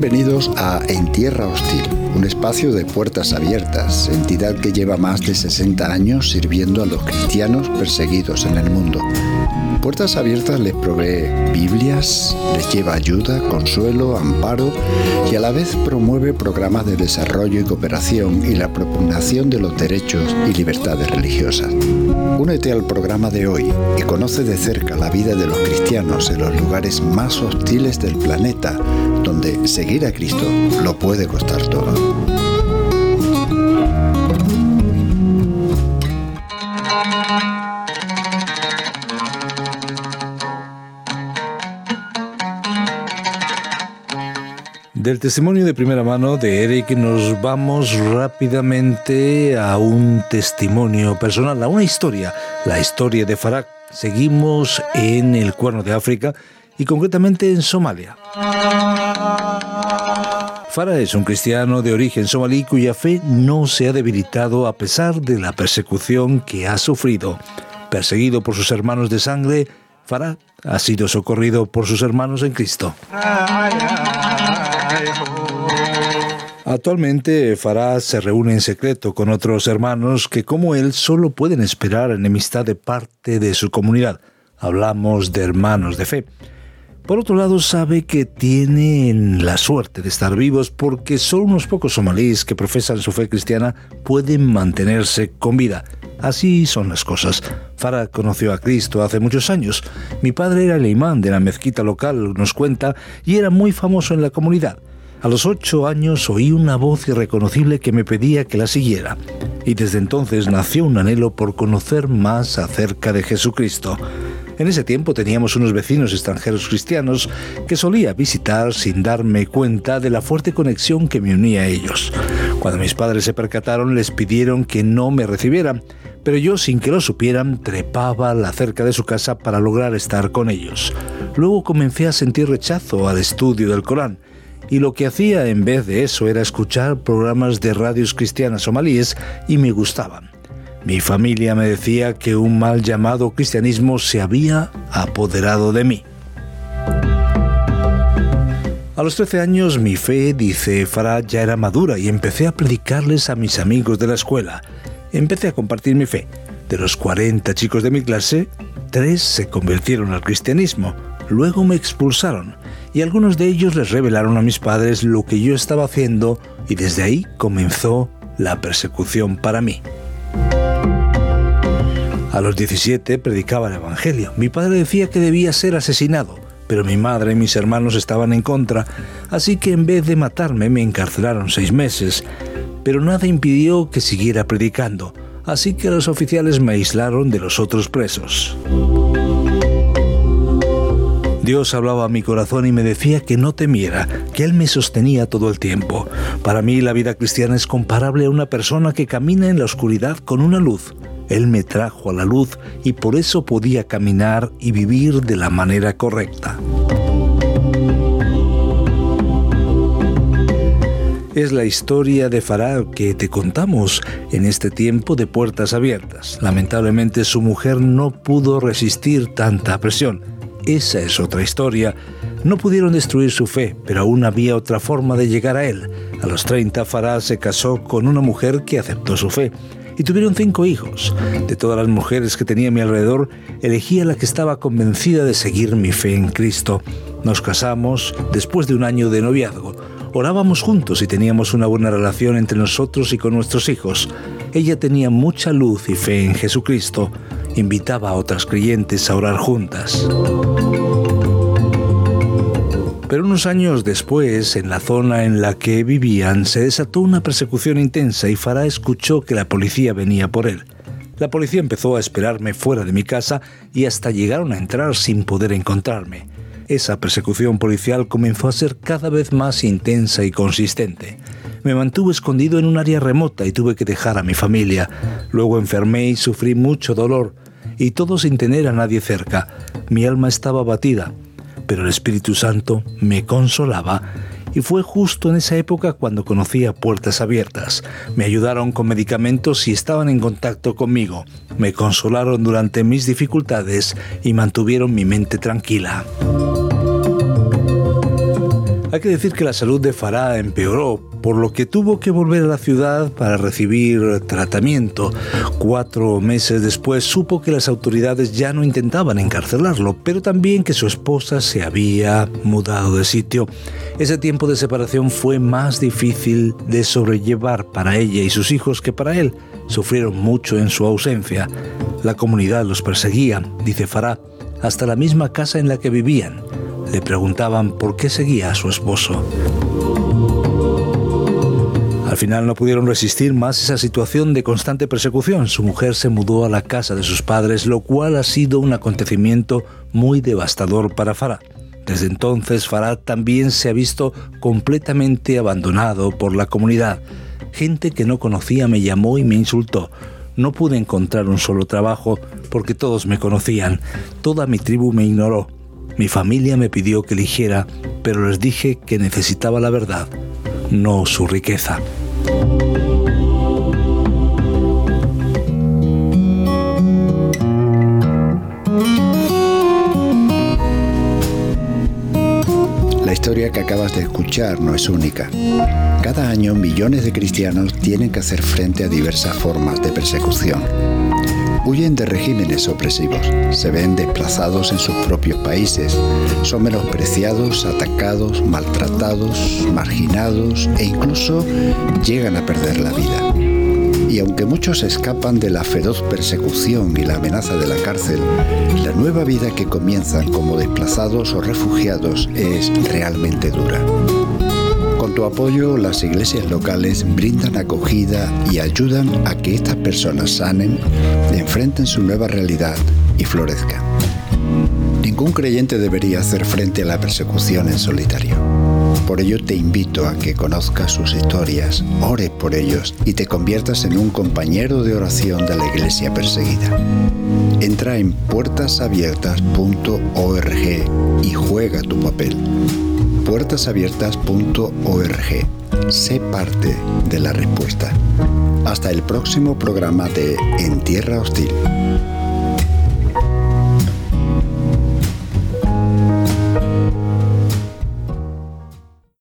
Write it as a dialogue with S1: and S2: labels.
S1: Bienvenidos a En Tierra Hostil, un espacio de puertas abiertas, entidad que lleva más de 60 años sirviendo a los cristianos perseguidos en el mundo. Puertas Abiertas les provee Biblias, les lleva ayuda, consuelo, amparo y a la vez promueve programas de desarrollo y cooperación y la propugnación de los derechos y libertades religiosas. Únete al programa de hoy y conoce de cerca la vida de los cristianos en los lugares más hostiles del planeta, donde seguir a Cristo lo puede costar todo.
S2: Del testimonio de primera mano de Eric nos vamos rápidamente a un testimonio personal, a una historia, la historia de Farah. Seguimos en el Cuerno de África y concretamente en Somalia. Farah es un cristiano de origen somalí cuya fe no se ha debilitado a pesar de la persecución que ha sufrido. Perseguido por sus hermanos de sangre, Farah ha sido socorrido por sus hermanos en Cristo. Actualmente Farah se reúne en secreto con otros hermanos que como él solo pueden esperar enemistad de parte de su comunidad. Hablamos de hermanos de fe. Por otro lado, sabe que tienen la suerte de estar vivos porque solo unos pocos somalíes que profesan su fe cristiana pueden mantenerse con vida. Así son las cosas. Farah conoció a Cristo hace muchos años. Mi padre era el imán de la mezquita local, nos cuenta, y era muy famoso en la comunidad. A los ocho años oí una voz irreconocible que me pedía que la siguiera, y desde entonces nació un anhelo por conocer más acerca de Jesucristo. En ese tiempo teníamos unos vecinos extranjeros cristianos que solía visitar sin darme cuenta de la fuerte conexión que me unía a ellos. Cuando mis padres se percataron les pidieron que no me recibieran, pero yo sin que lo supieran trepaba la cerca de su casa para lograr estar con ellos. Luego comencé a sentir rechazo al estudio del Corán y lo que hacía en vez de eso era escuchar programas de radios cristianas somalíes y me gustaban. Mi familia me decía que un mal llamado cristianismo se había apoderado de mí. A los 13 años mi fe, dice Farah, ya era madura y empecé a predicarles a mis amigos de la escuela. Empecé a compartir mi fe. De los 40 chicos de mi clase, tres se convirtieron al cristianismo. Luego me expulsaron y algunos de ellos les revelaron a mis padres lo que yo estaba haciendo y desde ahí comenzó la persecución para mí. A los 17 predicaba el Evangelio. Mi padre decía que debía ser asesinado, pero mi madre y mis hermanos estaban en contra, así que en vez de matarme me encarcelaron seis meses. Pero nada impidió que siguiera predicando, así que los oficiales me aislaron de los otros presos. Dios hablaba a mi corazón y me decía que no temiera, que Él me sostenía todo el tiempo. Para mí la vida cristiana es comparable a una persona que camina en la oscuridad con una luz. Él me trajo a la luz y por eso podía caminar y vivir de la manera correcta. es la historia de Farah que te contamos en este tiempo de puertas abiertas. Lamentablemente su mujer no pudo resistir tanta presión esa es otra historia. No pudieron destruir su fe, pero aún había otra forma de llegar a él. A los 30, Farah se casó con una mujer que aceptó su fe y tuvieron cinco hijos. De todas las mujeres que tenía a mi alrededor, elegí a la que estaba convencida de seguir mi fe en Cristo. Nos casamos después de un año de noviazgo. Orábamos juntos y teníamos una buena relación entre nosotros y con nuestros hijos. Ella tenía mucha luz y fe en Jesucristo invitaba a otras creyentes a orar juntas. Pero unos años después, en la zona en la que vivían, se desató una persecución intensa y Farah escuchó que la policía venía por él. La policía empezó a esperarme fuera de mi casa y hasta llegaron a entrar sin poder encontrarme. Esa persecución policial comenzó a ser cada vez más intensa y consistente. Me mantuve escondido en un área remota y tuve que dejar a mi familia. Luego enfermé y sufrí mucho dolor y todo sin tener a nadie cerca. Mi alma estaba abatida, pero el Espíritu Santo me consolaba y fue justo en esa época cuando conocí a Puertas Abiertas. Me ayudaron con medicamentos y estaban en contacto conmigo. Me consolaron durante mis dificultades y mantuvieron mi mente tranquila. Hay que decir que la salud de Farah empeoró, por lo que tuvo que volver a la ciudad para recibir tratamiento. Cuatro meses después supo que las autoridades ya no intentaban encarcelarlo, pero también que su esposa se había mudado de sitio. Ese tiempo de separación fue más difícil de sobrellevar para ella y sus hijos que para él. Sufrieron mucho en su ausencia. La comunidad los perseguía, dice Farah, hasta la misma casa en la que vivían le preguntaban por qué seguía a su esposo. Al final no pudieron resistir más esa situación de constante persecución. Su mujer se mudó a la casa de sus padres, lo cual ha sido un acontecimiento muy devastador para Farah. Desde entonces Farah también se ha visto completamente abandonado por la comunidad. Gente que no conocía me llamó y me insultó. No pude encontrar un solo trabajo porque todos me conocían. Toda mi tribu me ignoró. Mi familia me pidió que eligiera, pero les dije que necesitaba la verdad, no su riqueza.
S1: La historia que acabas de escuchar no es única. Cada año millones de cristianos tienen que hacer frente a diversas formas de persecución Huyen de regímenes opresivos, se ven desplazados en sus propios países, son menospreciados, atacados, maltratados, marginados e incluso llegan a perder la vida. Y aunque muchos escapan de la feroz persecución y la amenaza de la cárcel, la nueva vida que comienzan como desplazados o refugiados es realmente dura. Tu apoyo, las iglesias locales brindan acogida y ayudan a que estas personas sanen, enfrenten su nueva realidad y florezcan. Ningún creyente debería hacer frente a la persecución en solitario. Por ello te invito a que conozcas sus historias, ores por ellos y te conviertas en un compañero de oración de la iglesia perseguida. Entra en puertasabiertas.org y juega tu papel puertasabiertas.org. Sé parte de la respuesta. Hasta el próximo programa de En Tierra Hostil.